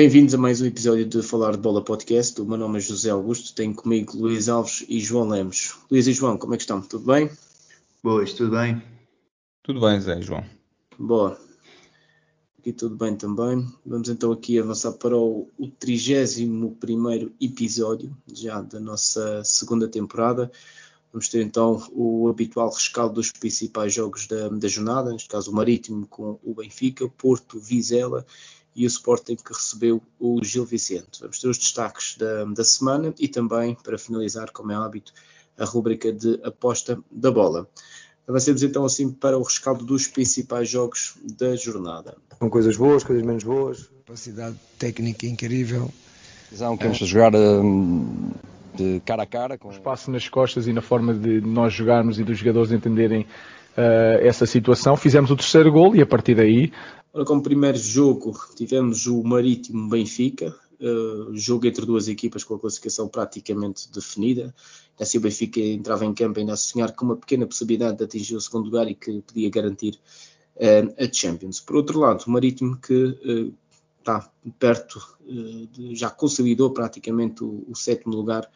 Bem-vindos a mais um episódio de Falar de Bola Podcast. O meu nome é José Augusto, tenho comigo Luís Alves e João Lemos. Luís e João, como é que estão? Tudo bem? Boas, tudo bem? Tudo bem, Zé João. Boa. Aqui tudo bem também. Vamos então aqui avançar para o, 31 episódio já da nossa segunda temporada. Vamos ter então o habitual rescaldo dos principais jogos da, da jornada, neste caso o Marítimo com o Benfica, Porto, Vizela e o Sporting que recebeu o Gil Vicente. Vamos ter os destaques da, da semana e também, para finalizar, como é hábito, a rúbrica de aposta da bola. Avancemos então assim para o rescaldo dos principais jogos da jornada. Com coisas boas, coisas menos boas, capacidade técnica incrível. Visão que vamos jogar um, de cara a cara. Com... Espaço nas costas e na forma de nós jogarmos e dos jogadores entenderem uh, essa situação. Fizemos o terceiro gol e a partir daí Ora, como primeiro jogo tivemos o Marítimo Benfica, uh, jogo entre duas equipas com a classificação praticamente definida. Assim o Benfica entrava em campo ainda a sonhar com uma pequena possibilidade de atingir o segundo lugar e que podia garantir uh, a Champions. Por outro lado, o Marítimo que uh, está perto, já consolidou praticamente o, o sétimo lugar,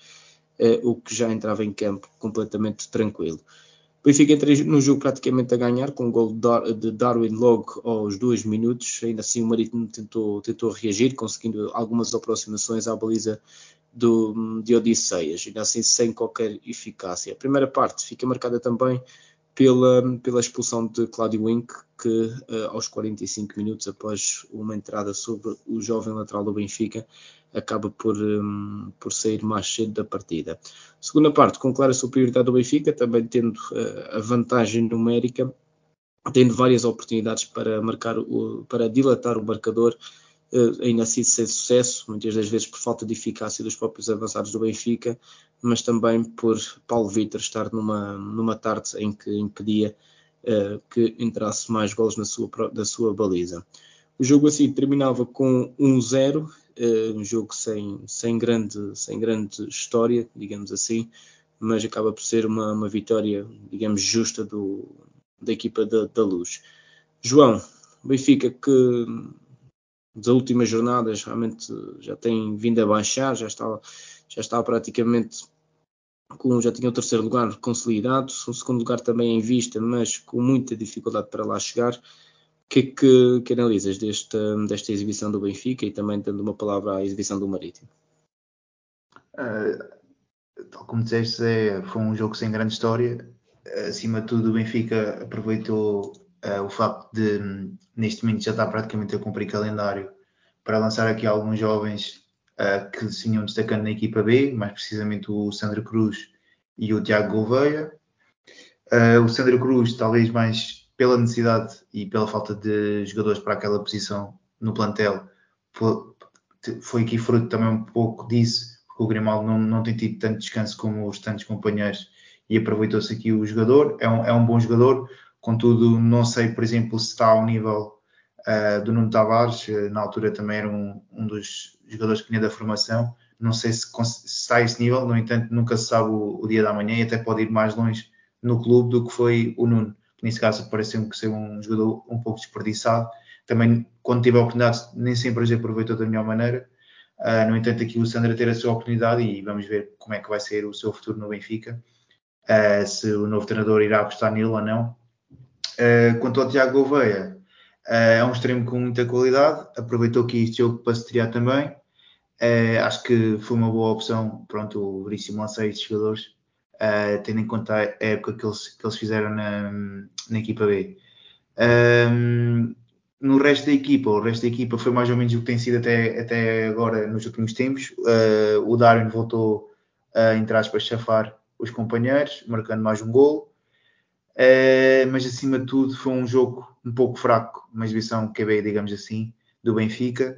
o que já entrava em campo completamente tranquilo. O Benfica entra no jogo praticamente a ganhar, com o um gol de Darwin logo aos dois minutos. Ainda assim, o Marítimo tentou, tentou reagir, conseguindo algumas aproximações à baliza do, de Odisseias, ainda assim sem qualquer eficácia. A primeira parte fica marcada também pela, pela expulsão de Claudio Wink, que uh, aos 45 minutos após uma entrada sobre o jovem lateral do Benfica, acaba por, um, por sair mais cedo da partida. Segunda parte, com clara superioridade do Benfica, também tendo uh, a vantagem numérica, tendo várias oportunidades para marcar o, para dilatar o marcador, uh, ainda assim sem sucesso, muitas das vezes por falta de eficácia dos próprios avançados do Benfica, mas também por Paulo Vitor estar numa, numa tarde em que impedia uh, que entrasse mais gols na sua, da sua baliza. O jogo assim terminava com 1-0 uh, um jogo sem, sem, grande, sem grande história, digamos assim, mas acaba por ser uma, uma vitória, digamos, justa do, da equipa da, da Luz. João, Benfica que das últimas jornadas realmente já tem vindo a baixar, já está, já está praticamente com, já tinha o terceiro lugar consolidado, o segundo lugar também em vista, mas com muita dificuldade para lá chegar que, que, que analisas desta, exibição do Benfica e também dando uma palavra à exibição do Marítimo? Uh, tal como disseste, é, foi um jogo sem grande história. Acima de tudo, o Benfica aproveitou uh, o facto de, neste momento, já estar praticamente a cumprir calendário para lançar aqui alguns jovens uh, que se vinham destacando na equipa B, mais precisamente o Sandro Cruz e o Tiago Gouveia. o Sandro Cruz, talvez mais pela necessidade e pela falta de jogadores para aquela posição no plantel, foi, aqui fruto também um pouco disso, porque o Grimaldo não, não tem tido tanto descanso como os tantos companheiros e aproveitou-se aqui o jogador. É um, é um bom jogador, contudo, não sei, por exemplo, se está ao nível uh, do Nuno Tavares, uh, na altura também era um, um dos jogadores que vinha da formação. Não sei se, se, está a esse nível, no entanto, nunca se sabe o, o dia da manhã e até pode ir mais longe no clube do que foi o Nuno nesse caso pareceu-me que ser um jogador um pouco desperdiçado. Também, quando tive a oportunidade, nem sempre as aproveitou da melhor maneira. Uh, no entanto, aqui o Sandra ter a sua oportunidade e vamos ver como é que vai ser o seu futuro no Benfica, uh, se o novo treinador irá apostar nele ou não. Uh, quanto ao Tiago Gouveia, é um extremo com muita qualidade, aproveitou aqui este jogo para se triar também. acho que foi uma boa opção. Pronto, o Veríssimo lancei estes jogadores uh, tendo em conta a época que eles, que eles fizeram na, na equipa B. Um, no resto da equipa, o resto da equipa foi mais ou menos o que tem sido até, até agora nos últimos tempos. Uh, o Darwin voltou a entrar para chafar os companheiros, marcando mais um gol. Uh, mas acima de tudo foi um jogo um pouco fraco, uma exibição QB, digamos assim, do Benfica.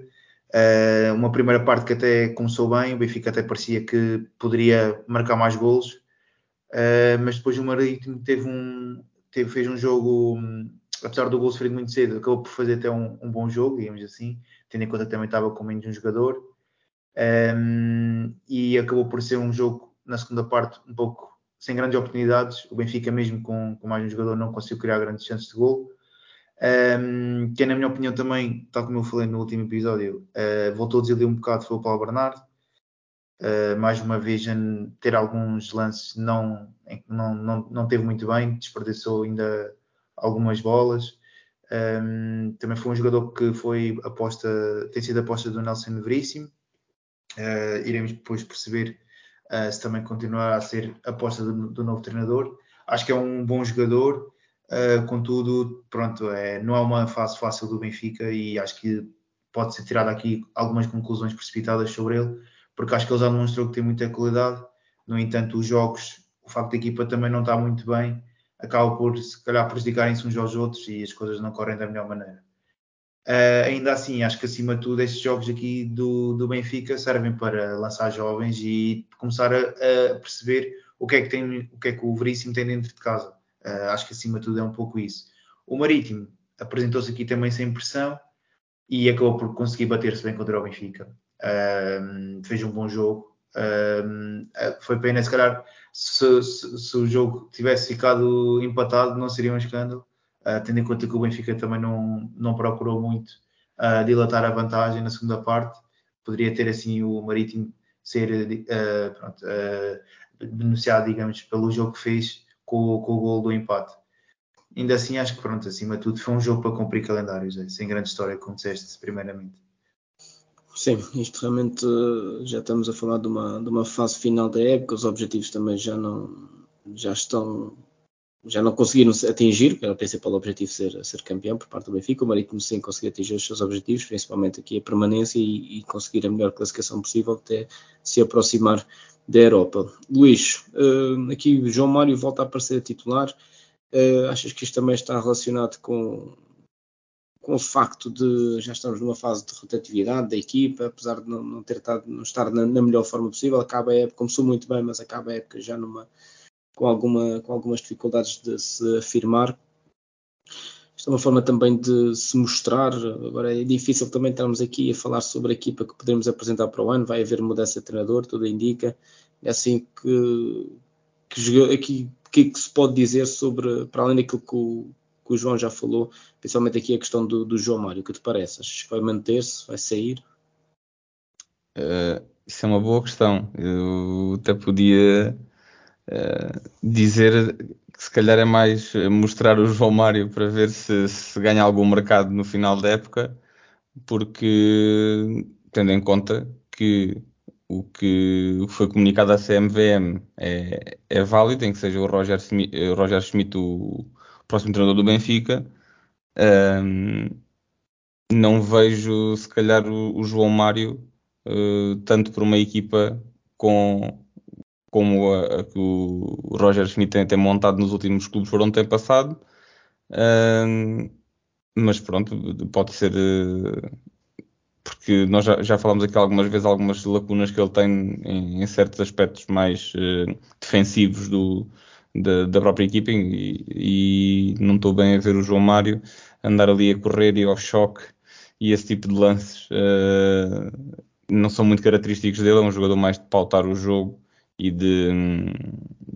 Uh, uma primeira parte que até começou bem, o Benfica até parecia que poderia marcar mais golos, Uh, mas depois o Marítimo teve um, teve, fez um jogo, apesar do gol sofrido muito cedo, acabou por fazer até um, um, bom jogo, digamos assim, tendo em conta que também estava com menos um jogador. Um, e acabou por ser um jogo na segunda parte um pouco sem grandes oportunidades. O Benfica, mesmo com, com mais um jogador, não conseguiu criar grandes chances de gol. Um, que é, na minha opinião, também, tal como eu falei no último episódio, uh, voltou a desiludir um bocado foi o Paulo Bernardo. Uh, mais uma vez, ter alguns lances não, não, não, não teve muito bem, desperdiçou ainda algumas bolas. Um, também foi um jogador que foi aposta, tem sido aposta do Nelson Veríssimo. Uh, iremos depois perceber uh, se também continuará a ser aposta do, do, novo treinador. Acho que é um bom jogador, contudo, pronto, é, não é uma fase fácil do Benfica e acho que pode ser tirado aqui algumas conclusões precipitadas sobre ele, porque acho que ele já demonstrou que tem muita qualidade. No entanto, os jogos, o facto da equipa também não está muito bem, acaba por se calhar prejudicarem-se uns aos outros e as coisas não correm da melhor maneira. Uh, ainda assim, acho que acima de tudo estes jogos aqui do, do Benfica servem para lançar jovens e começar a, a, perceber o que é que tem, o que é que o Veríssimo tem dentro de casa. Uh, acho que acima de tudo é um pouco isso. O Marítimo apresentou-se aqui também sem pressão e acabou por conseguir bater-se bem contra o Benfica. Uh, fez um bom jogo. foi pena, se calhar, se, se, se, o jogo tivesse ficado empatado, não seria um escândalo uh, tendo em conta que o Benfica também não, não procurou muito uh, dilatar a vantagem na segunda parte, poderia ter assim o Marítimo ser uh, pronto, denunciado, digamos, pelo jogo que fez com, com o gol do empate. Ainda assim, acho que pronto, acima de tudo, foi um jogo para cumprir calendários, sem grande história, como disseste, primeiramente. Sim, isto realmente já estamos a falar de uma, de uma fase final da época, os objetivos também já não já estão já não conseguiram atingir, que era o principal objetivo ser, ser campeão por parte do Benfica. O Marítimo sim conseguiu atingir os seus objetivos, principalmente aqui a permanência e, e conseguir a melhor classificação possível até se aproximar da Europa. Luís, uh, aqui o João Mário volta a aparecer a titular. Uh, achas que isto também está relacionado com, com o facto de já estamos numa fase de rotatividade da equipa, apesar de não, não ter estado, não estar na, na melhor forma possível, acaba a época, começou muito bem, mas acaba a época já numa com, alguma, com algumas dificuldades de se afirmar. Isto é uma forma também de se mostrar. Agora é difícil também estarmos aqui a falar sobre a equipa que podemos apresentar para o ano. Vai haver mudança de treinador, tudo indica. É assim que, que que, que se pode dizer sobre, para além daquilo que o, que o João já falou, principalmente aqui a questão do, do João Mário. O que te parece? Achas que vai manter-se? Vai sair? Uh, isso é uma boa questão. Eu até podia uh, dizer que se calhar é mais mostrar o João Mário para ver se, se ganha algum mercado no final da época, porque tendo em conta que o que foi comunicado à CMVM é, é válido, em que seja o Roger, Smith, o Roger Schmidt o próximo treinador do Benfica. Um, não vejo, se calhar, o, o João Mário uh, tanto por uma equipa com como a, a, que o Roger Schmidt tem, tem, montado nos últimos clubes onde tem passado. Uh, mas pronto, pode ser. Uh, porque nós já, já falamos aqui algumas vezes algumas lacunas que ele tem em, em certos aspectos mais uh, defensivos do, da, da, própria equipa e, e não estou bem a ver o João Mário andar ali a correr e ao choque e esse tipo de lances uh, não são muito característicos dele, é um jogador mais de pautar o jogo e de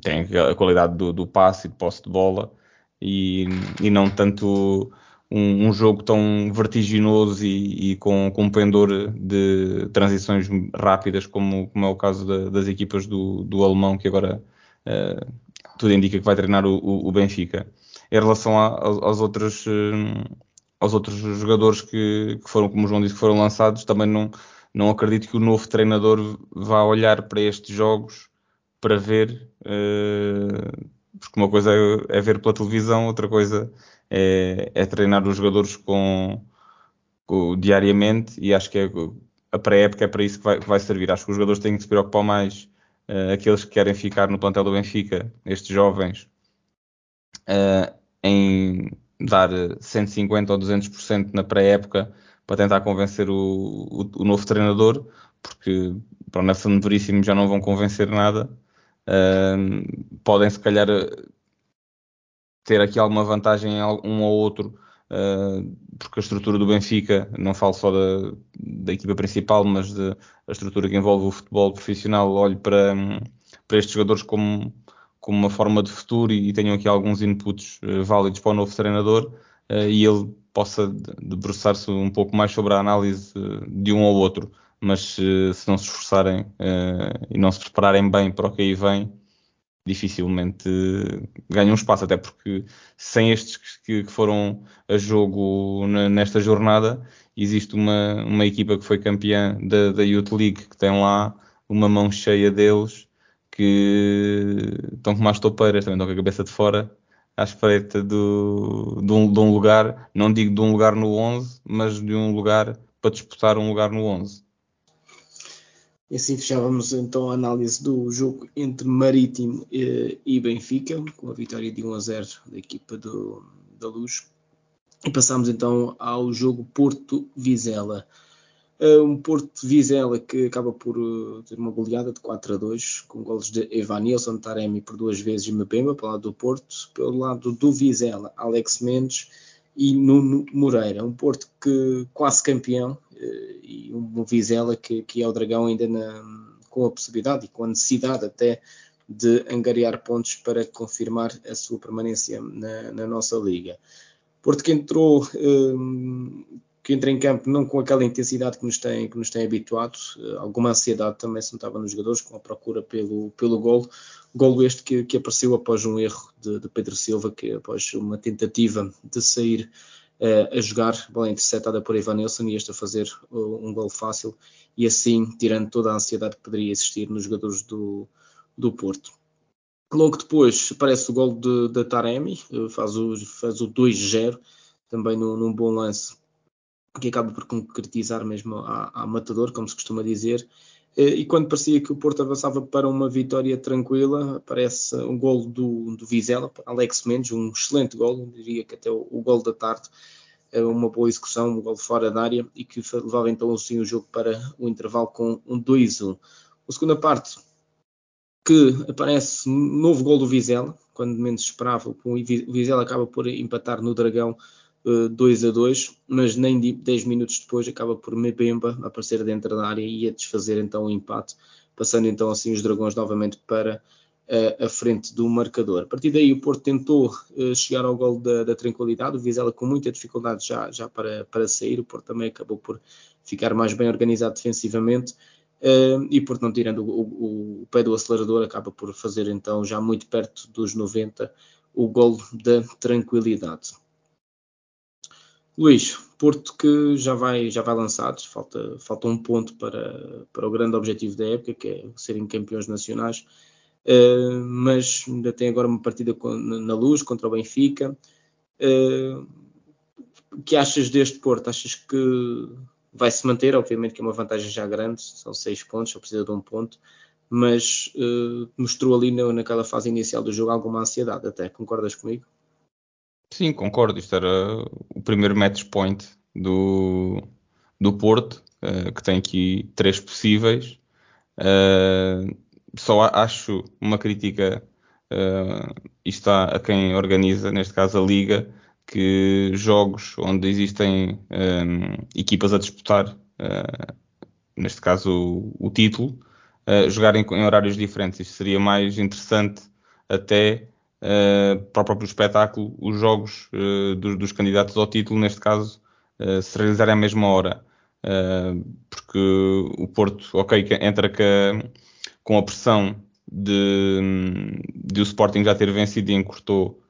tem a qualidade do, do passe e de posse de bola e, e não tanto um, um, jogo tão vertiginoso e, e com, com, pendor de transições rápidas como, como é o caso da, das equipas do, do alemão que agora uh, tudo indica que vai treinar o, o Benfica. Em relação a, aos outros uh, aos outros jogadores que, que, foram, como o João disse, que foram lançados, também não, não acredito que o novo treinador vá olhar para estes jogos para ver, uh, porque uma coisa é, é, ver pela televisão, outra coisa é, é treinar os jogadores com, com, diariamente e acho que é, a pré-época é para isso que vai, que vai, servir. Acho que os jogadores têm que se preocupar mais, uh, aqueles que querem ficar no plantel do Benfica, estes jovens, uh, em dar 150 ou 200% na pré-época para tentar convencer o, o, o, novo treinador, porque para o Nelson Veríssimo já não vão convencer nada. Podem se calhar ter aqui alguma vantagem em um ou outro, uh, porque a estrutura do Benfica, não falo só da, da equipa principal, mas de, a estrutura que envolve o futebol profissional, olho para, para estes jogadores como, como uma forma de futuro e, e tenham aqui alguns inputs uh, válidos para o novo treinador. uh, e ele possa debruçar-se um pouco mais sobre a análise de um ou outro. Mas se, não se esforçarem e não se prepararem bem para o que aí vem, dificilmente ganham espaço, até porque sem estes que, que foram a jogo nesta jornada, existe uma, uma equipa que foi campeã da, da Youth League, que tem lá uma mão cheia deles que estão com mais toupeiras, também estão com a cabeça de fora à espreita do, de, um, de um lugar, não digo de um lugar no 11, mas de um lugar para disputar um lugar no 11. E assim fechávamos então a análise do jogo entre Marítimo eh, e Benfica, com a vitória de 1 a 0 da equipa do, da Luz. E passamos então ao jogo Porto-Vizela. Uh, um Porto Vizela que acaba por uh, ter uma goleada de 4 a 2, com golos de Evanilson, Taremi por duas vezes e Mbemba, pelo lado do Porto, pelo lado do Vizela, Alex Mendes e Nuno Moreira. Um Porto que quase campeão, eh, e um Vizela que, que é o Dragão ainda na, com a possibilidade e com a necessidade até de angariar pontos para confirmar a sua permanência na, na nossa liga. Porto que entrou, um, eh, que entra em campo não com aquela intensidade que nos tem, que nos tem habituado, uh, alguma ansiedade também se notava nos jogadores com a procura pelo, pelo golo, golo este que, que apareceu após um erro de, de Pedro Silva, que após uma tentativa de sair uh, a jogar, bola interceptada por Ivan Nelson e este a fazer uh, um gol fácil. E assim tirando toda a ansiedade que poderia existir nos jogadores do, do Porto. Logo depois aparece o gol de, Taremi, faz o, faz o 2-0, também num, num, bom lance, que acaba por concretizar mesmo a, a matador, como se costuma dizer. E quando parecia que o Porto avançava para uma vitória tranquila, aparece um gol do, do Vizela, Alex Mendes, um excelente gol, diria que até o, o gol da tarde, é uma boa execução, um gol fora da área e que levava então assim o jogo para o intervalo com um 2-1. A segunda parte, que aparece novo gol do Vizela, quando menos esperava, o Vizela acaba por empatar no Dragão 2 a 2, mas nem 10 minutos depois acaba por Mbemba aparecer dentro da área e a desfazer então o empate, passando então assim os Dragões novamente para uh, a frente do marcador. A partir daí o Porto tentou uh, chegar ao gol da, da, tranquilidade, o Vizela com muita dificuldade já, já para, para sair, o Porto também acabou por ficar mais bem organizado defensivamente. Uh, e por não tirando o, o, o, pé do acelerador, acaba por fazer então já muito perto dos 90 o gol da tranquilidade. Luís, Porto que já vai, já vai lançado, falta, falta um ponto para, para o grande objetivo da época, que é serem campeões nacionais, uh, mas ainda tem agora uma partida com, na luz contra o Benfica. Uh, que achas deste Porto? Achas que vai se manter? Obviamente que é uma vantagem já grande, são seis pontos, só precisa de um ponto, mas uh, mostrou ali na, naquela fase inicial do jogo alguma ansiedade até, concordas comigo? Sim, concordo. Isto era o primeiro match point do, do Porto, uh, que tem aqui três possíveis. Uh, só acho uma crítica, uh, está a quem organiza, neste caso a Liga, que jogos onde existem um, equipas a disputar, uh, neste caso o, o título, uh, jogarem em horários diferentes. Isto seria mais interessante até para o próprio espetáculo os jogos uh, dos, dos, candidatos ao título, neste caso, uh, se realizarem à mesma hora. porque o Porto, ok, entra com a pressão de, de, o Sporting já ter vencido e encurtou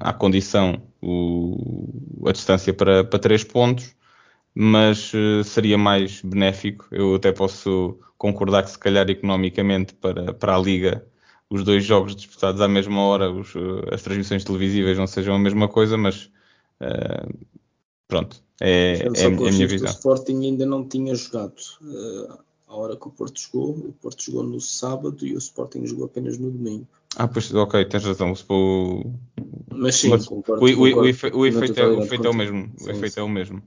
à condição o, a distância para, para pontos, mas seria mais benéfico. Eu até posso concordar que, se calhar, economicamente, para, para a Liga, os dois jogos disputados à mesma hora, os, eh, as transmissões televisíveis não sejam a mesma coisa, mas uh, pronto, é, é, é, a minha visão. O Sporting ainda não tinha jogado uh, a hora que o Porto jogou, o Porto jogou no sábado e o Sporting jogou apenas no domingo. Ah, pois, ok, tens razão. O... Mas sim, mas, concordo, o, concordo, o, efe, o, efeito, é, o efeito é o mesmo. Sim, o efeito sim. é o mesmo.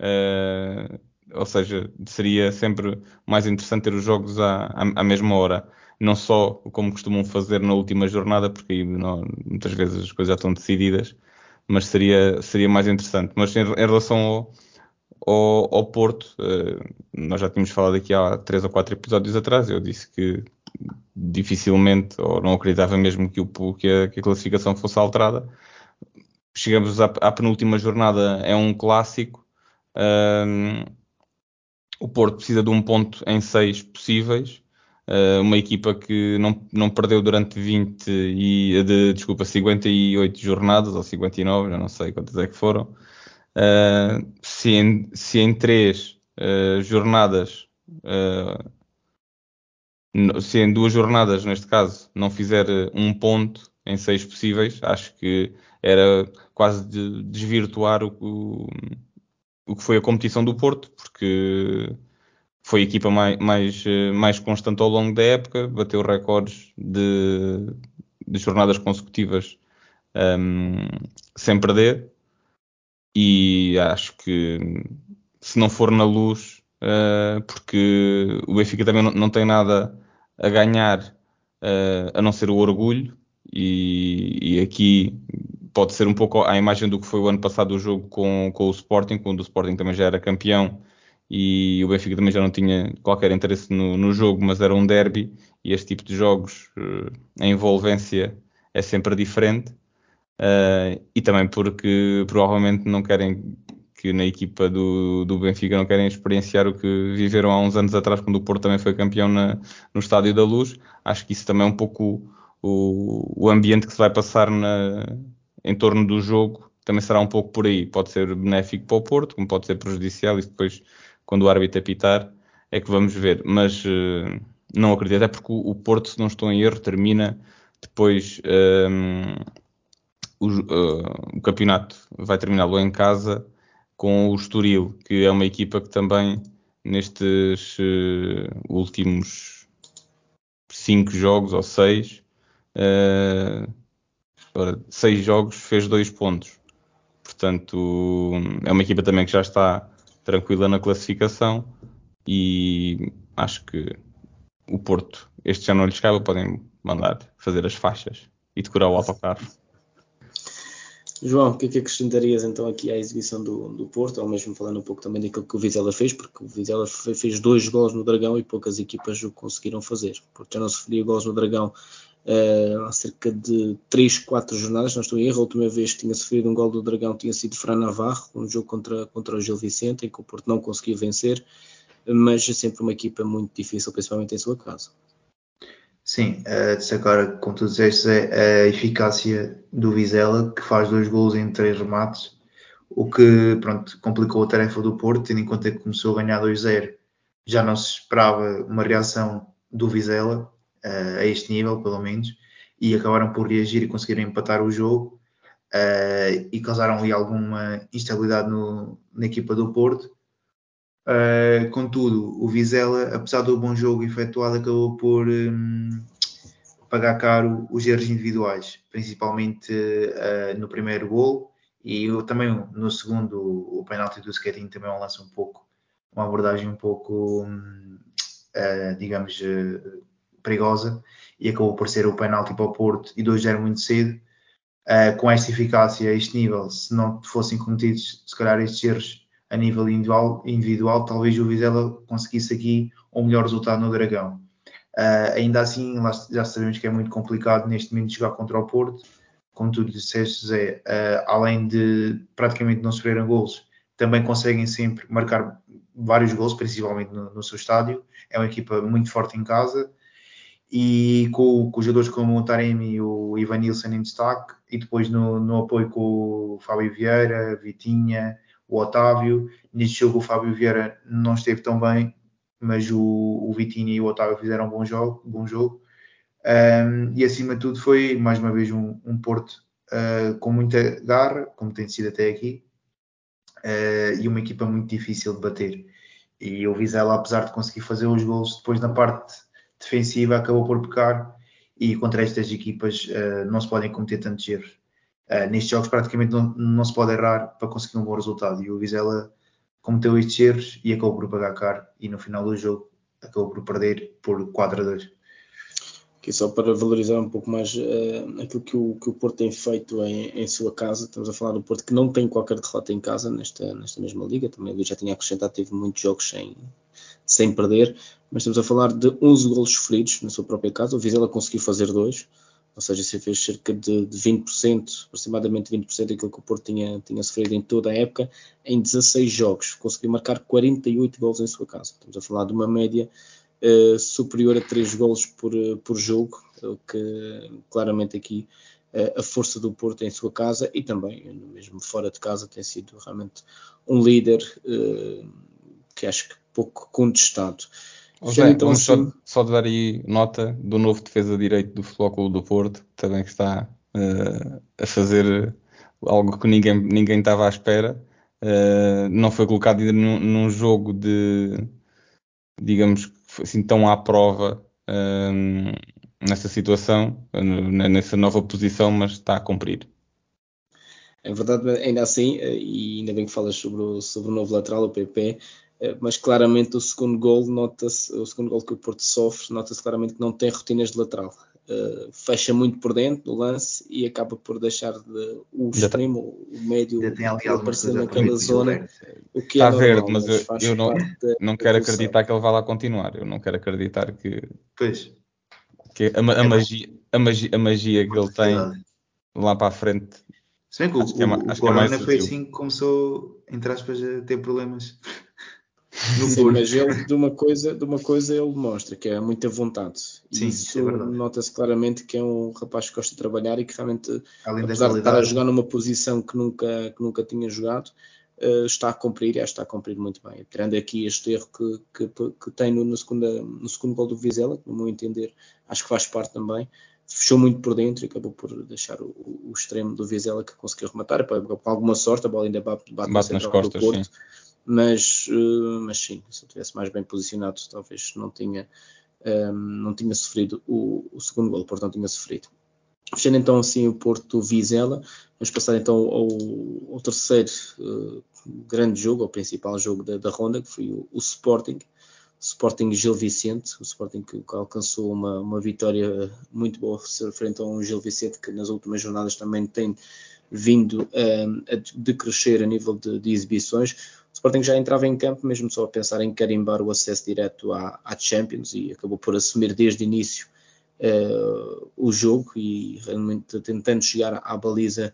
Uh, ou seja, seria sempre mais interessante ter os jogos à, à, à mesma hora não só como costumam fazer na última jornada, porque aí não, muitas vezes as coisas já estão decididas, mas seria, seria mais interessante. Mas em, em relação ao, ao, ao Porto, uh, nós já tínhamos falado aqui há três ou quatro episódios atrás, eu disse que dificilmente, ou não acreditava mesmo que, o, que, a, que a classificação fosse alterada. chegamos à, à, penúltima jornada, é um clássico. Um, o Porto precisa de um ponto em seis possíveis. Uh, uma equipa que não, não perdeu durante 20 e de, desculpa, 58 jornadas ou 59, já não sei quantas é que foram. Uh, se, em, se em três uh, jornadas se em duas jornadas, neste caso, não fizer um ponto em seis possíveis, acho que era quase de desvirtuar o, o, o que foi a competição do Porto, porque foi a equipa mais, mais, mais constante ao longo da época, bateu recordes de, de jornadas consecutivas um, sem perder. E acho que se não for na luz, uh, porque o Benfica também não, não tem nada a ganhar uh, a não ser o orgulho, e, e, aqui pode ser um pouco a imagem do que foi o ano passado o jogo com, com o Sporting, quando o Sporting também já era campeão e o Benfica também já não tinha qualquer interesse no, no jogo, mas era um derby e este tipo de jogos a envolvência é sempre diferente uh, e também porque provavelmente não querem que na equipa do, do Benfica não querem experienciar o que viveram há uns anos atrás quando o Porto também foi campeão na, no Estádio da Luz. Acho que isso também é um pouco o, o ambiente que se vai passar na, em torno do jogo também será um pouco por aí. Pode ser benéfico para o Porto, como pode ser prejudicial, e depois, quando o árbitro apitar, é que vamos ver. Mas uh, não acredito, até porque o, Porto, se não estou em erro, termina depois um, ehm, o, uh, o, campeonato, vai terminá-lo em casa com o Estoril, que é uma equipa que também nestes uh, últimos cinco jogos ou seis seis jogos fez dois pontos. Portanto, é uma equipa também que já está tranquila na classificação e acho que o Porto, este já não lhes cabe, podem mandar fazer as faixas e decorar o autocarro. João, o que é que acrescentarias então aqui à exibição do, do Porto, ou mesmo falando um pouco também daquilo que o Vizela fez, porque o Vizela fez dois gols no Dragão e poucas equipas o conseguiram fazer. Porque já não se faria gols no Dragão uh, há cerca de 3, 4 jornadas, não estou em erro, a última vez que tinha sofrido um gol do Dragão tinha sido Fran Navarro, um jogo contra, contra o Gil Vicente, em que o Porto não conseguiu vencer, mas é sempre uma equipa muito difícil, principalmente em sua casa. Sim, uh, destacar, como tu disseste, é a eficácia do Vizela, que faz dois gols em três remates, o que pronto, complicou a tarefa do Porto, tendo em conta que começou a ganhar 2-0. Já não se esperava uma reação do Vizela, uh, a este nível, pelo menos, e acabaram por reagir e conseguiram empatar o jogo uh, e causaram ali alguma instabilidade no, na equipa do Porto. Uh, contudo, o Vizela, apesar do bom jogo efetuado, acabou por um, pagar caro os erros individuais, principalmente uh, no primeiro gol e também no segundo, o penalti do Sketting também é um lance um pouco, uma abordagem um pouco, um, uh, digamos, perigosa e acabou por ser o penalti para o Porto e 2-0 muito cedo. Uh, com esta eficácia, este nível, se não fossem cometidos, se calhar, estes erros a nível individual, individual talvez o Vizela conseguisse aqui um melhor resultado no Dragão. Uh, ainda assim, já sabemos que é muito complicado neste momento jogar contra o Porto. Como tu disseste, Zé, uh, além de praticamente não sofrerem gols, também conseguem sempre marcar vários gols, principalmente no, no seu estádio. É uma equipa muito forte em casa e com, com jogadores como o Taremi e o Ivan Nilsson em destaque, e depois no, no apoio com o Fábio Vieira, Vitinha, o Otávio. Neste jogo o Fábio Vieira não esteve tão bem, mas o, o Vitinha e o Otávio fizeram um bom jogo. Bom jogo. Um, e acima de tudo foi mais uma vez um, um Porto uh, com muita garra, como tem sido até aqui, uh, e uma equipa muito difícil de bater. E o Vizela, apesar de conseguir fazer os gols depois na parte defensiva acabou por pecar e contra estas equipas uh, não se podem cometer tantos erros. Uh, nestes jogos praticamente não, não, se pode errar para conseguir um bom resultado e o Vizela cometeu estes erros e acabou por pagar caro e no final do jogo acabou por perder por 4 a 2. Aqui só para valorizar um pouco mais uh, aquilo que o, que o Porto tem feito em, em, sua casa, estamos a falar do Porto que não tem qualquer derrota em casa nesta, nesta mesma liga, também o já tinha acrescentado, teve muitos jogos sem, sem perder, mas estamos a falar de 11 golos sofridos na sua própria casa. O Vizela conseguiu fazer dois, ou seja, se fez cerca de, de 20%, aproximadamente 20% daquilo que o Porto tinha, tinha sofrido em toda a época, em 16 jogos, conseguiu marcar 48 gols em sua casa. Estamos a falar de uma média uh, superior a 3 gols por, por jogo, o que claramente aqui uh, a força do Porto em sua casa e também, mesmo fora de casa, tem sido realmente um líder que acho que pouco contestado. José, então, vamos assim... só, só dar aí nota do novo defesa direito do Clube do Porto, também que está uh, a fazer algo que ninguém, ninguém estava à espera. Uh, não foi colocado ainda num, num, jogo de, digamos, assim tão à prova uh, nessa situação, nessa nova posição, mas está a cumprir. É verdade, ainda assim, e ainda bem que falas sobre o, sobre o novo lateral, o PP, eh, mas claramente o segundo gol nota-se, o segundo gol que o Porto sofre, nota-se claramente que não tem rotinas de lateral. Uh, fecha muito por dentro do lance e acaba por deixar de, o extremo, o médio, aparecer naquela zona. O que é Está é normal, verde, mas, mas eu, eu não, não quero acreditar que ele vá lá continuar. Eu não quero acreditar que, pois. que a, a, é magia, a, magia, a magia que ele tem lá para a frente. Se bem que o, que é, o, o Corona foi assim que começou, entre aspas, a ter problemas. Sim, mas ele de uma coisa, de uma coisa ele mostra que é muita vontade. Sim, e isso é nota-se claramente que é um rapaz que gosta de trabalhar e que realmente, Além apesar de estar a jogar numa posição que nunca, que nunca tinha jogado, uh, está a cumprir e está a cumprir muito bem. Tirando aqui este erro que, que, que tem no, no, segunda, no segundo gol do Vizela, no meu entender, acho que faz parte também. Fechou muito por dentro e acabou por deixar o, o extremo do Vizela que conseguiu rematar. Com alguma sorte, a bola ainda bate, bate, bate nas costas, do Porto. Sim mas, uh, mas sim, se eu tivesse mais bem posicionado, talvez não tinha, um, ehm, não tinha sofrido o, o segundo gol, portanto, não tinha sofrido. Fechando então assim o Porto Vizela, vamos passar então ao, ao terceiro uh, grande jogo, ao principal jogo da, da ronda, que foi o, o Sporting. Sporting Gil Vicente, o Sporting que, alcançou uma, uma, vitória muito boa frente a um Gil Vicente que nas últimas jornadas também tem vindo um, a decrescer a nível de, de exibições. Sporting já entrava em campo mesmo só a pensar em carimbar o acesso direto à, à Champions e acabou por assumir desde o início uh, o jogo e realmente tentando chegar à baliza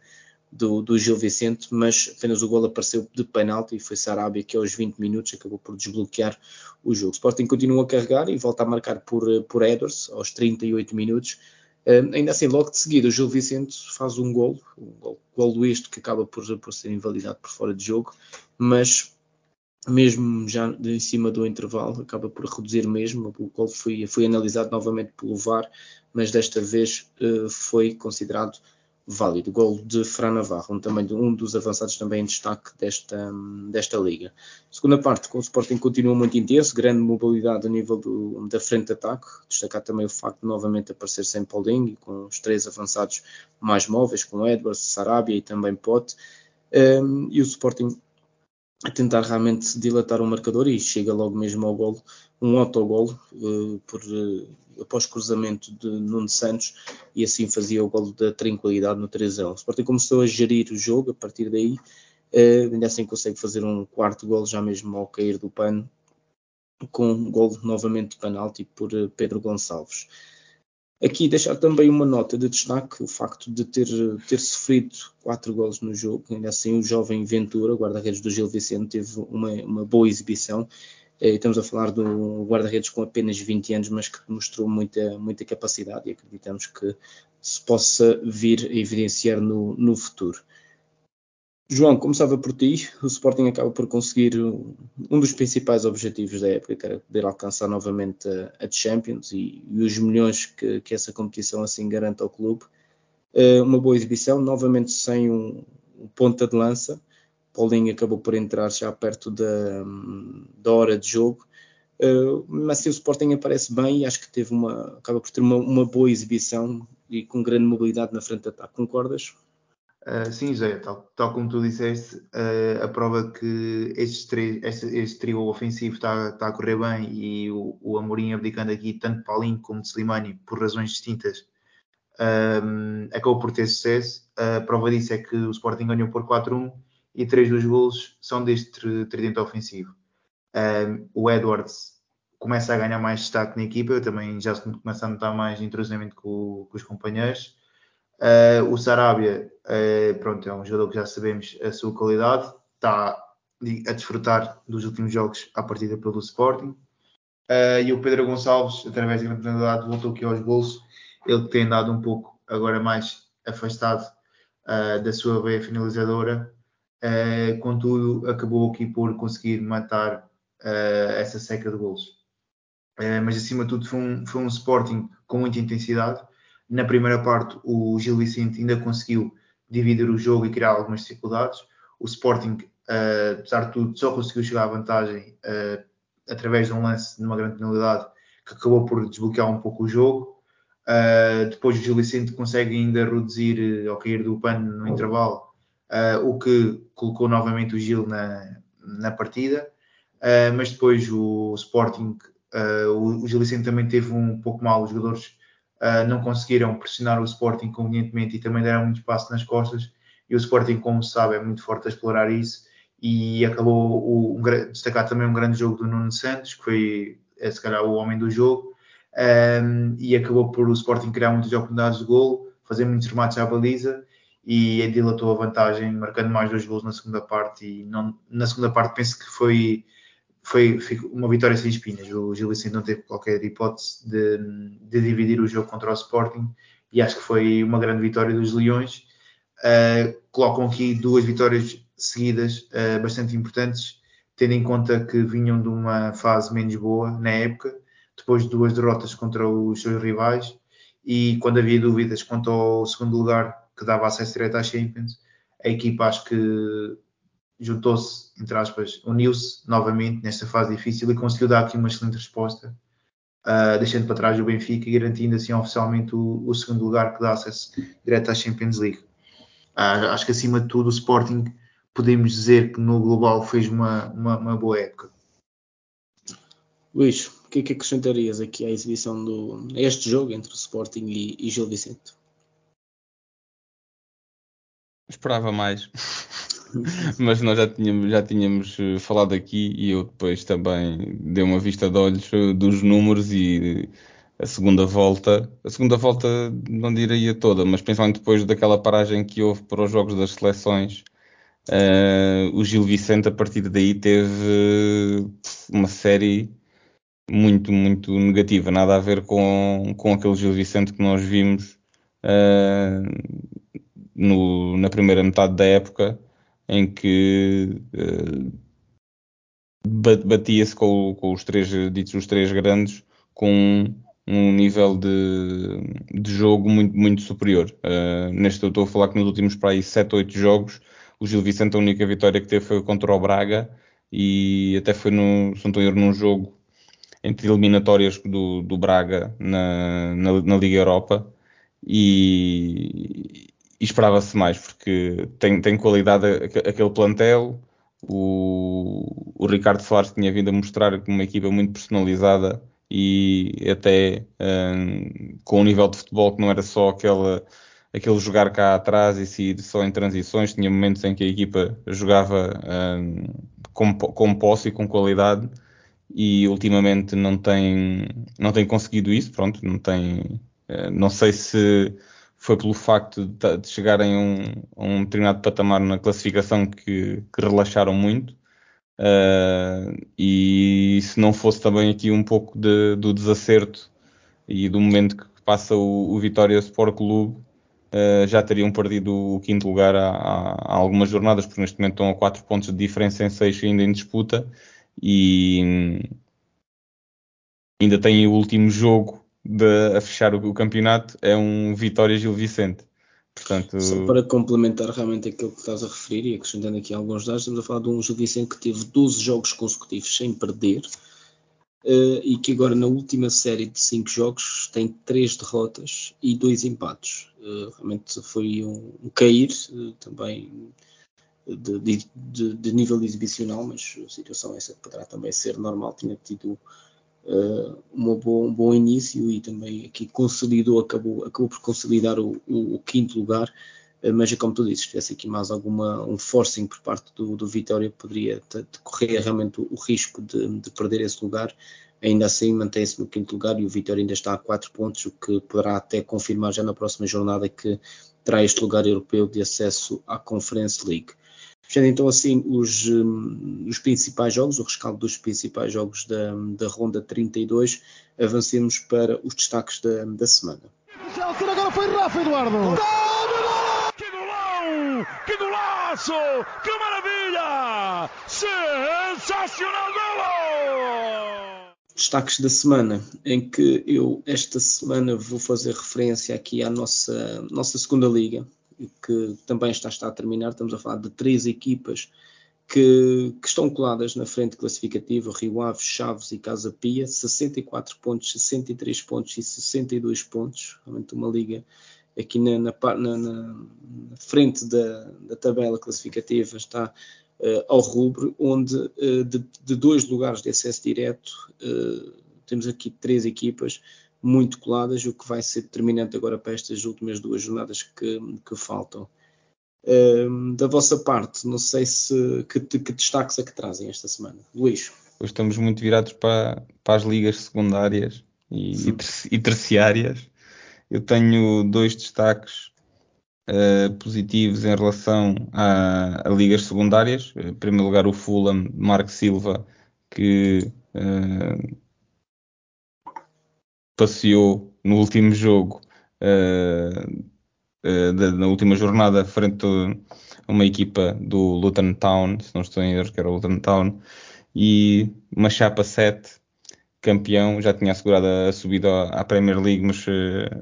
do, do Gil Vicente, mas apenas o gol apareceu de penalti e foi Sarabia que aos 20 minutos acabou por desbloquear o jogo. Sporting continua a carregar e volta a marcar por, por Edwards aos 38 minutos. Uh, ainda assim, logo de seguida, o Gil Vicente faz um gol, um gol, gol este que acaba por, por ser invalidado por fora de jogo, mas mesmo já em cima do intervalo, acaba por reduzir mesmo. O gol foi, foi analisado novamente pelo VAR, mas desta vez uh, foi considerado válido. O gol de Fran Navarro, um, também, um dos avançados também em destaque desta, desta liga. Segunda parte, o Sporting continua muito intenso, grande mobilidade a nível do, da frente de ataque. Destacar também o facto de novamente aparecer sem Paulinho e com os três avançados mais móveis, com Edwards, Sarabia e também Pote. Um, e o Sporting a tentar realmente dilatar o marcador e chega logo mesmo ao gol, um autogol uh, por, uh, após cruzamento de Nuno Santos e assim fazia o gol da tranquilidade no 3-0. O Sporting começou a gerir o jogo a partir daí, uh, ainda assim consegue fazer um quarto gol já mesmo ao cair do pano com um gol novamente de penalti por Pedro Gonçalves. Aqui deixar também uma nota de destaque, o facto de ter, ter sofrido quatro gols no jogo, ainda assim o jovem Ventura, guarda-redes do Gil Vicente, teve uma, uma boa exibição. Eh, estamos a falar de um guarda-redes com apenas 20 anos, mas que mostrou muita, muita capacidade e acreditamos que se possa vir a evidenciar no, no futuro. João, começava por ti, o Sporting acaba por conseguir um dos principais objetivos da época, que era poder alcançar novamente a, Champions e, e os milhões que, que, essa competição assim garante ao clube. Uh, uma boa exibição, novamente sem um, um ponta de lança. Paulinho acabou por entrar já perto da, da hora de jogo. Uh, mas assim, o Sporting aparece bem e acho que teve uma, acaba por ter uma, uma boa exibição e com grande mobilidade na frente de ataque. Concordas? Uh, sim, Zé, tal, tal, como tu disseste, uh, a prova que este, este, este trio ofensivo está, tá a correr bem e o, o Amorim abdicando aqui tanto Paulinho como de Slimani por razões distintas um, acabou por ter sucesso. A prova disso é que o Sporting ganhou por 4-1 e três dos golos são deste tridente ofensivo. O Edwards começa a ganhar mais destaque na equipa, eu também já começa a notar mais entrosamento com, com os companheiros. Uh, o Sarabia, uh, pronto, é um jogador que já sabemos a sua qualidade, está a desfrutar dos últimos jogos à partida pelo Sporting. Uh, e o Pedro Gonçalves, através da oportunidade, voltou aqui aos gols. Ele tem andado um pouco agora mais afastado da sua veia finalizadora, contudo, acabou aqui por conseguir matar essa seca de gols. mas acima de tudo, foi um, foi um Sporting com muita intensidade na primeira parte, o Gil Vicente ainda conseguiu dividir o jogo e criar algumas dificuldades. O Sporting, uh, apesar de tudo, só conseguiu chegar à vantagem uh, através de um lance de uma grande penalidade que acabou por desbloquear um pouco o jogo. Uh, depois o Gil Vicente consegue ainda reduzir ao cair do pano no intervalo, o que colocou novamente o Gil na, na partida. mas depois o Sporting, o, o Gil Vicente também teve um pouco mal os jogadores uh, não conseguiram pressionar o Sporting convenientemente e também deram muito espaço nas costas. E o Sporting, como se sabe, é muito forte a explorar isso. E acabou o, um, destacar também um grande jogo do Nuno Santos, que foi, é, se calhar, o homem do jogo. Um, e acabou por o Sporting criar muitas oportunidades de gol, fazer muitos remates à baliza e dilatou a vantagem, marcando mais dois gols na segunda parte. E não, na segunda parte penso que foi foi, foi, uma vitória sem espinhas. O Gil Vicente não teve qualquer hipótese de, de, dividir o jogo contra o Sporting e acho que foi uma grande vitória dos Leões. Uh, colocam aqui duas vitórias seguidas uh, bastante importantes, tendo em conta que vinham de uma fase menos boa na época, depois de duas derrotas contra os seus rivais e quando havia dúvidas quanto ao segundo lugar que dava acesso direto à Champions, a equipa acho que juntou-se, entre aspas, uniu-se novamente nesta fase difícil e conseguiu dar aqui uma excelente resposta, uh, deixando para trás o Benfica e garantindo assim oficialmente o, o segundo lugar que dá acesso direto à Champions League. Uh, acho que acima de tudo o Sporting podemos dizer que no global fez uma, uma, uma boa época. Luís, o que é que acrescentarias aqui à exibição do a este jogo entre o Sporting e, e Gil Vicente? Esperava mais. mas nós já tínhamos, já tínhamos eh, falado aqui e eu depois também dei uma vista de olhos eh, dos números e a segunda volta, a segunda volta não diria toda, mas principalmente depois daquela paragem que houve para os jogos das seleções, uh, o Gil Vicente a partir daí teve uma série muito, muito negativa, nada a ver com, com aquele Gil Vicente que nós vimos uh, no, na primeira metade da época em que uh, batia-se com, com, os três ditos os três grandes com um nível de, de jogo muito, muito superior. Uh, neste eu estou a falar que nos últimos para aí 7, 8 jogos, o Gil Vicente a única vitória que teve foi contra o Braga e até foi no, a num jogo entre eliminatórias do, do Braga na, na, na Liga Europa e, e esperava-se mais, porque tem, tem qualidade aquele plantel. O, o Ricardo Soares tinha vindo a mostrar uma equipa muito personalizada e até um, com um nível de futebol que não era só aquele, aquele jogar cá atrás e sair só em transições, tinha momentos em que a equipa jogava um, com, com posse e com qualidade e ultimamente não tem, não tem conseguido isso, pronto, não tem, eh, não sei se foi pelo facto de, de chegarem a um, um determinado patamar na classificação que, que relaxaram muito. Uh, e se não fosse também aqui um pouco de, do desacerto e do momento que passa o, o Vitória Sport Clube, uh, já teriam perdido o quinto lugar há, algumas jornadas, porque neste momento estão a 4 pontos de diferença em 6 ainda em disputa e ainda têm o último jogo de, a fechar o, o, campeonato é um Vitória Gil Vicente. Portanto... Só para complementar realmente aquilo que estás a referir e acrescentando aqui alguns dados, estamos a falar de um Gil Vicente que teve 12 jogos consecutivos sem perder uh, e que agora na última série de 5 jogos tem 3 derrotas e 2 empates. Uh, realmente foi um, um cair uh, também de, de, de, nível exibicional, mas a situação essa poderá também ser normal. Tinha tido uh, boa, um bom início e também aqui consolidou, acabou, acabou por consolidar o, o, o quinto lugar, uh, mas é como tu dizes, se tivesse aqui mais alguma um forcing por parte do, do Vitória, poderia correr realmente o, o risco de, de, perder esse lugar, ainda assim mantém-se no quinto lugar e o Vitória ainda está a 4 pontos, o que poderá até confirmar já na próxima jornada que terá este lugar europeu de acesso à Conference League. Fechando então assim os, um, os principais jogos, o rescaldo dos principais jogos da, da ronda 32, avancemos para os destaques da, da semana. Agora foi Rafa Eduardo! Que golão! Que golaço! Que maravilha! Sensacional golo! Destaques da semana, em que eu esta semana vou fazer referência aqui à nossa, nossa segunda liga, que também está, está a terminar. Estamos a falar de três equipas que, que, estão coladas na frente classificativa, Rio Ave, Chaves e Casa Pia, 64 pontos, 63 pontos e 62 pontos, realmente uma liga aqui na, na, na, na frente da, da, tabela classificativa está uh, ao rubro, onde uh, de, de, dois lugares de acesso direto uh, temos aqui três equipas muito coladas, o que vai ser determinante agora para estas últimas duas jornadas que, que faltam. Uh, da vossa parte, não sei se que, que, destaques é que trazem esta semana. Luís. Hoje estamos muito virados para, para as ligas secundárias e, e, terciárias. Eu tenho dois destaques uh, positivos em relação a, a, ligas secundárias. Em primeiro lugar, o Fulham, Marco Silva, que uh, passeou no último jogo, uh, uh, da, na última jornada, frente a uma equipa do Luton Town, se não estou em erro, que era o Luton Town, e uma chapa 7, campeão, já tinha assegurado a subida à Premier League, mas uh,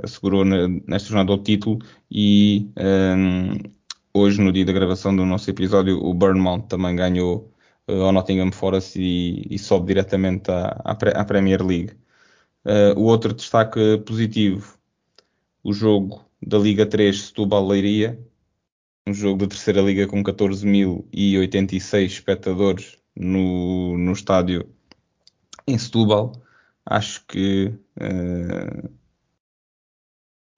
assegurou nesta jornada o título e um, hoje, no dia da gravação do nosso episódio, o Burnmount também ganhou ao Nottingham Forest e, e sobe diretamente à, à, Premier League. Uh, o outro destaque positivo, o jogo da Liga 3 Setúbal-Leiria, um jogo da terceira liga com 14.086 espectadores no, no estádio em Setúbal. Acho que uh,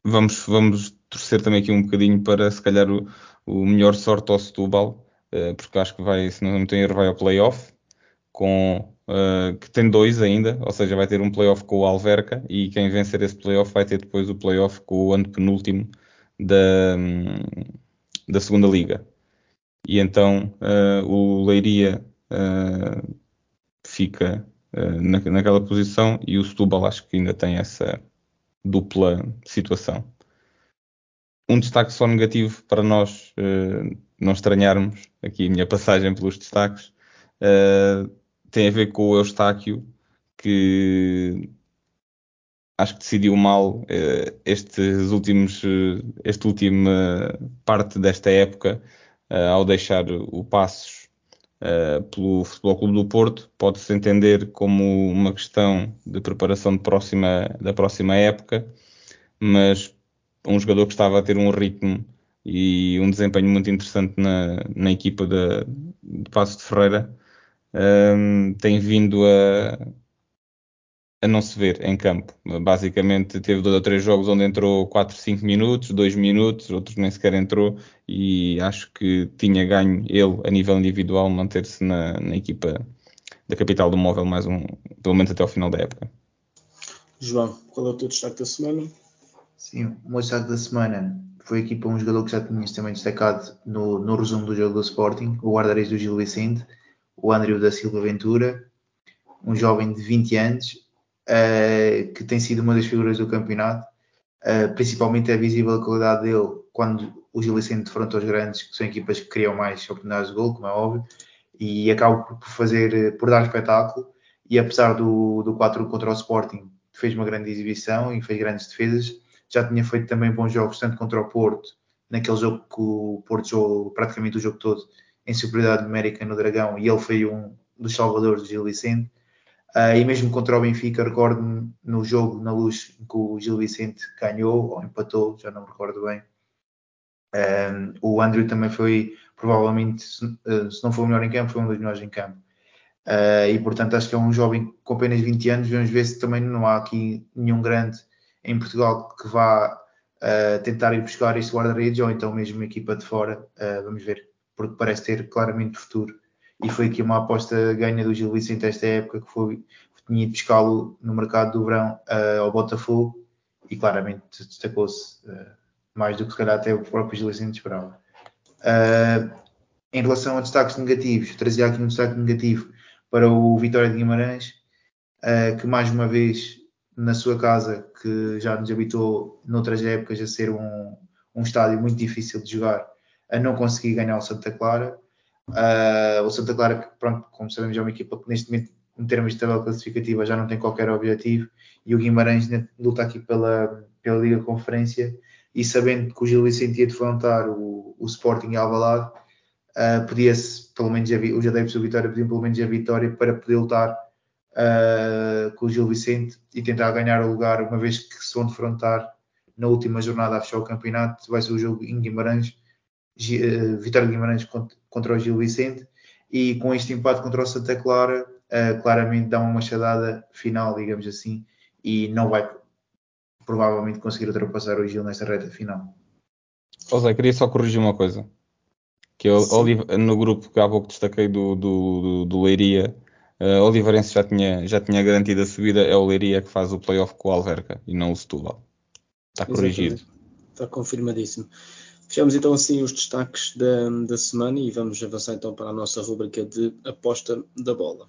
vamos, vamos torcer também aqui um bocadinho para se calhar o, o melhor sorte ao Setúbal, uh, porque acho que vai, se não me erro, vai ao playoff com uh, que tem dois ainda, ou seja, vai ter um playoff com o Alverca e quem vencer esse playoff vai ter depois o playoff com o antepenúltimo da, da segunda liga. E então uh, o Leiria uh, fica na, naquela posição e o Setúbal acho que ainda tem essa dupla situação. Um destaque só negativo para nós não estranharmos aqui a minha passagem pelos destaques. Uh, tem a ver com o Eustáquio, que acho que decidiu mal eh, estes últimos, eh, esta última parte desta época eh, ao deixar o Passos pelo Futebol Clube do Porto. Pode-se entender como uma questão de preparação de próxima, da próxima época, mas um jogador que estava a ter um ritmo e um desempenho muito interessante na, na equipa de, de Passos de Ferreira um, tem vindo a, a não se ver em campo. Basicamente teve dois ou três jogos onde entrou 4, 5 minutos, 2 minutos, outros nem sequer entrou e acho que tinha ganho ele a nível individual manter-se na, na, equipa da capital do móvel mais um, pelo menos até ao final da época. João, qual é o teu destaque da semana? Sim, o meu destaque da semana foi aqui para um jogador que já tinhas também destacado no, no resumo do jogo do Sporting, o guarda-redes do Gil Vicente, o Andrew da Silva Ventura, um jovem de 20 anos, uh, que tem sido uma das figuras do campeonato. Uh, principalmente é visível a qualidade dele quando o Gil Vicente defronta os grandes, que são equipas que criam mais oportunidades de gol, como é óbvio, e acaba por fazer, por dar espetáculo. E apesar do, do 4 contra o Sporting, fez uma grande exibição e fez grandes defesas. Já tinha feito também bons jogos, tanto contra o Porto, naquele jogo que o Porto jogou praticamente o jogo todo, em superioridade numérica no Dragão e ele foi um dos salvadores do Gil Vicente. Uh, e mesmo contra o Benfica, recordo-me no jogo na luz que o Gil Vicente ganhou ou empatou, já não me recordo bem. Um, o Andrew também foi, provavelmente, se, uh, se, não foi o melhor em campo, foi um dos melhores em campo. Uh, e portanto, acho que é um jovem com apenas 20 anos. Vamos ver se também não há aqui nenhum grande em Portugal que vá tentar ir buscar este guarda-redes ou então mesmo uma equipa de fora. vamos ver porque parece ter claramente futuro. E foi aqui uma aposta ganha do Gil Vicente esta época, que foi tinha ido pescá-lo no mercado do verão uh, ao Botafogo e claramente destacou-se uh, mais do que se calhar até o próprio Gil Vicente esperava. Uh, em relação a destaques negativos, trazia aqui um destaque negativo para o Vitória de Guimarães, que mais uma vez na sua casa, que já nos habitou noutras épocas a ser um, um estádio muito difícil de jogar, a não conseguir ganhar o Santa Clara. Uh, o Santa Clara, que, pronto, como sabemos, é uma equipa que neste momento, em termos de tabela classificativa, já não tem qualquer objetivo. E o Guimarães luta aqui pela, pela Liga Conferência. E sabendo que o Gil Vicente ia defrontar o, o Sporting Alvalade, uh, podia-se, pelo menos, os adeptos do Vitória pediam pelo menos a vitória para poder lutar uh, com o Gil Vicente e tentar ganhar o lugar, uma vez que se vão defrontar na última jornada a fechar o campeonato, vai ser o jogo em Guimarães, Vitória de Guimarães contra, contra, o Gil Vicente, e com este empate contra o Santa Clara, uh, claramente dá uma machadada final, digamos assim, e não vai provavelmente conseguir ultrapassar o Gil nesta reta final. José, queria só corrigir uma coisa. Que eu, no grupo que há pouco destaquei do, do, do, do Leiria, Uh, Oliveirense já tinha, já tinha garantido a subida, é o Leiria que faz o playoff com o Alverca e não o Setúbal. Está corrigido. Exatamente. Está confirmadíssimo. Fechamos então assim os destaques da, da semana e vamos avançar então para a nossa rubrica de aposta da bola.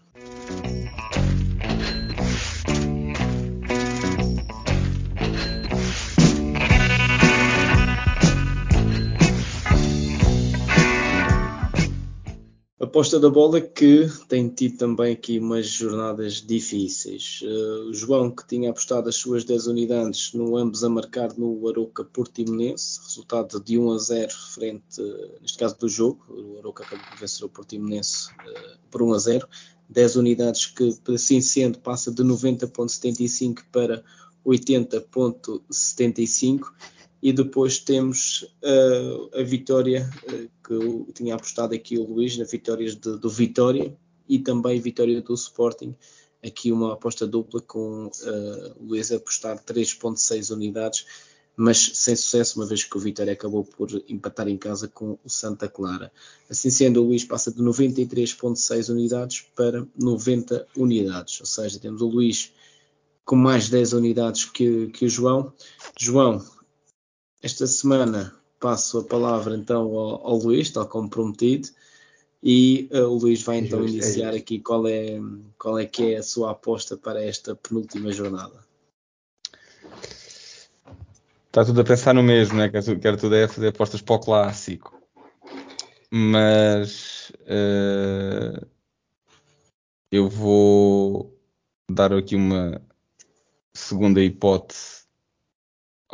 Aposta da bola que tem tido também aqui umas jornadas difíceis. Uh, João, que tinha apostado as suas 10 unidades no ambos a marcar no Aroca Portimonense, resultado de 1 a 0 frente, neste caso do jogo, o Aroca acabou por vencer o Portimonense uh, por 1 a 0. 10 unidades que, assim sendo, passa de 90.75 para 80.75 e depois temos uh, a vitória uh, que eu tinha apostado aqui o Luís, na vitórias do Vitória e também vitória do Sporting. Aqui uma aposta dupla com uh, o Luís apostar 3.6 unidades, mas sem sucesso, uma vez que o Vitória acabou por empatar em casa com o Santa Clara. Assim sendo, o Luís passa de 93.6 unidades para 90 unidades, ou seja, temos o Luís com mais 10 unidades que, que o João. João, esta semana passo a palavra então ao, ao Luís, tal como prometido, e uh, o Luís vai então é iniciar é aqui qual é, qual é que é a sua aposta para esta penúltima jornada. Está tudo a pensar no mesmo, né? Quero, quero tudo é fazer apostas para o clássico. Mas uh, eu vou dar aqui uma segunda hipótese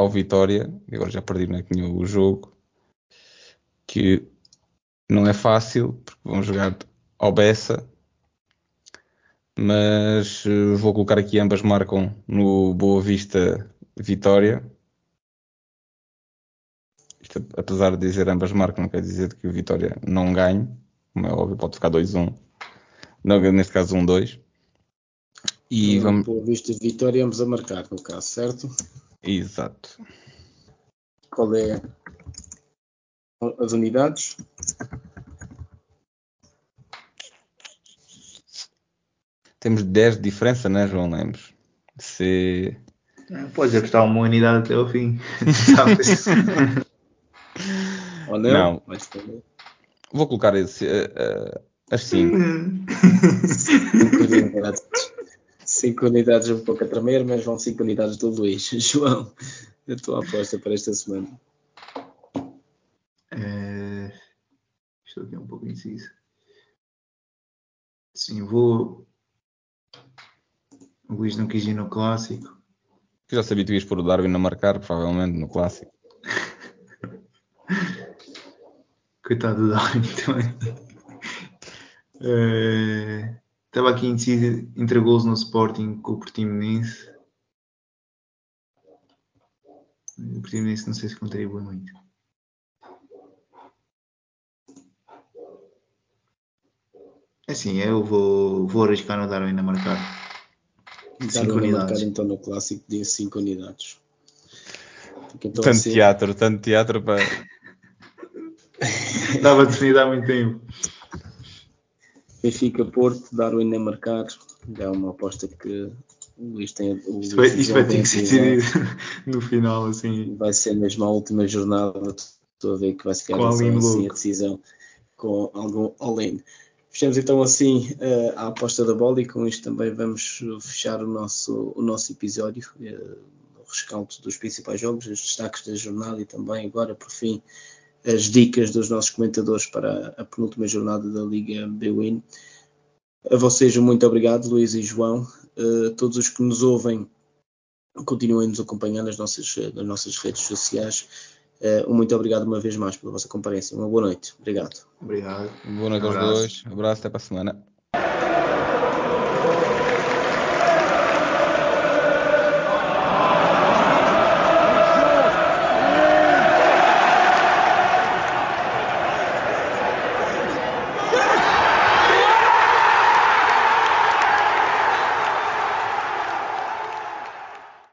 ao Vitória, agora já perdi né, o jogo, que não é fácil, porque vão jogar ao Bessa, mas uh, vou colocar aqui ambas marcam no Boa Vista Vitória. Isto, apesar de dizer ambas marcam, não quer dizer que o Vitória não ganhe, como é óbvio, pode ficar 2-1, neste caso 1-2. E vamos... Boa Vista Vitória, ambos a marcar, no caso, certo? Exato. Qual é as unidades? Temos 10 de diferença, né, João Lemos? Se... Pode apostar uma unidade até ao fim. Ou não? não. Vou colocar esse, uh, uh, as 5. 5 unidades. 5 unidades um pouco a tremer, mas vão 5 unidades do Luís. João, a tua aposta para esta semana? É... Estou aqui um pouco inciso. Sim, vou. O Luís não quis ir no clássico. Que já sabia que ias pôr o Darwin a marcar, provavelmente, no clássico. Coitado do Darwin também. É... Estava aqui indeciso entre gols no Sporting com o Portimonense. O Portimonense não sei se contribui muito. É assim, eu vou, vou arriscar no Darwin a marcar. 5 unidades. Marcar, então no clássico de 5 unidades. Então, tanto assim... teatro, tanto teatro para. Estava definido há muito tempo. Benfica Porto, Darwin a marcar. É uma aposta que o Luís tem. O Isto Luís vai, isto vai ter que ser decidido no final, assim. Vai ser mesmo a última jornada. Estou a ver que vai ficar assim, louco. a decisão com algum all-in. Fechamos então assim eh, a aposta da bola e com isto também vamos fechar o nosso, o nosso episódio. eh, o rescaldo dos principais jogos, os destaques da jornada e também agora por fim as dicas dos nossos comentadores para a penúltima jornada da Liga B-Win. A vocês um muito obrigado, Luís e João. Eh, todos os que nos ouvem, continuem nos acompanhando nas nossas, nas nossas redes sociais. Um muito obrigado uma vez mais pela vossa comparência. Uma boa noite. Obrigado. Obrigado. Boa noite aos Abraço. dois. Abraço, até para a semana.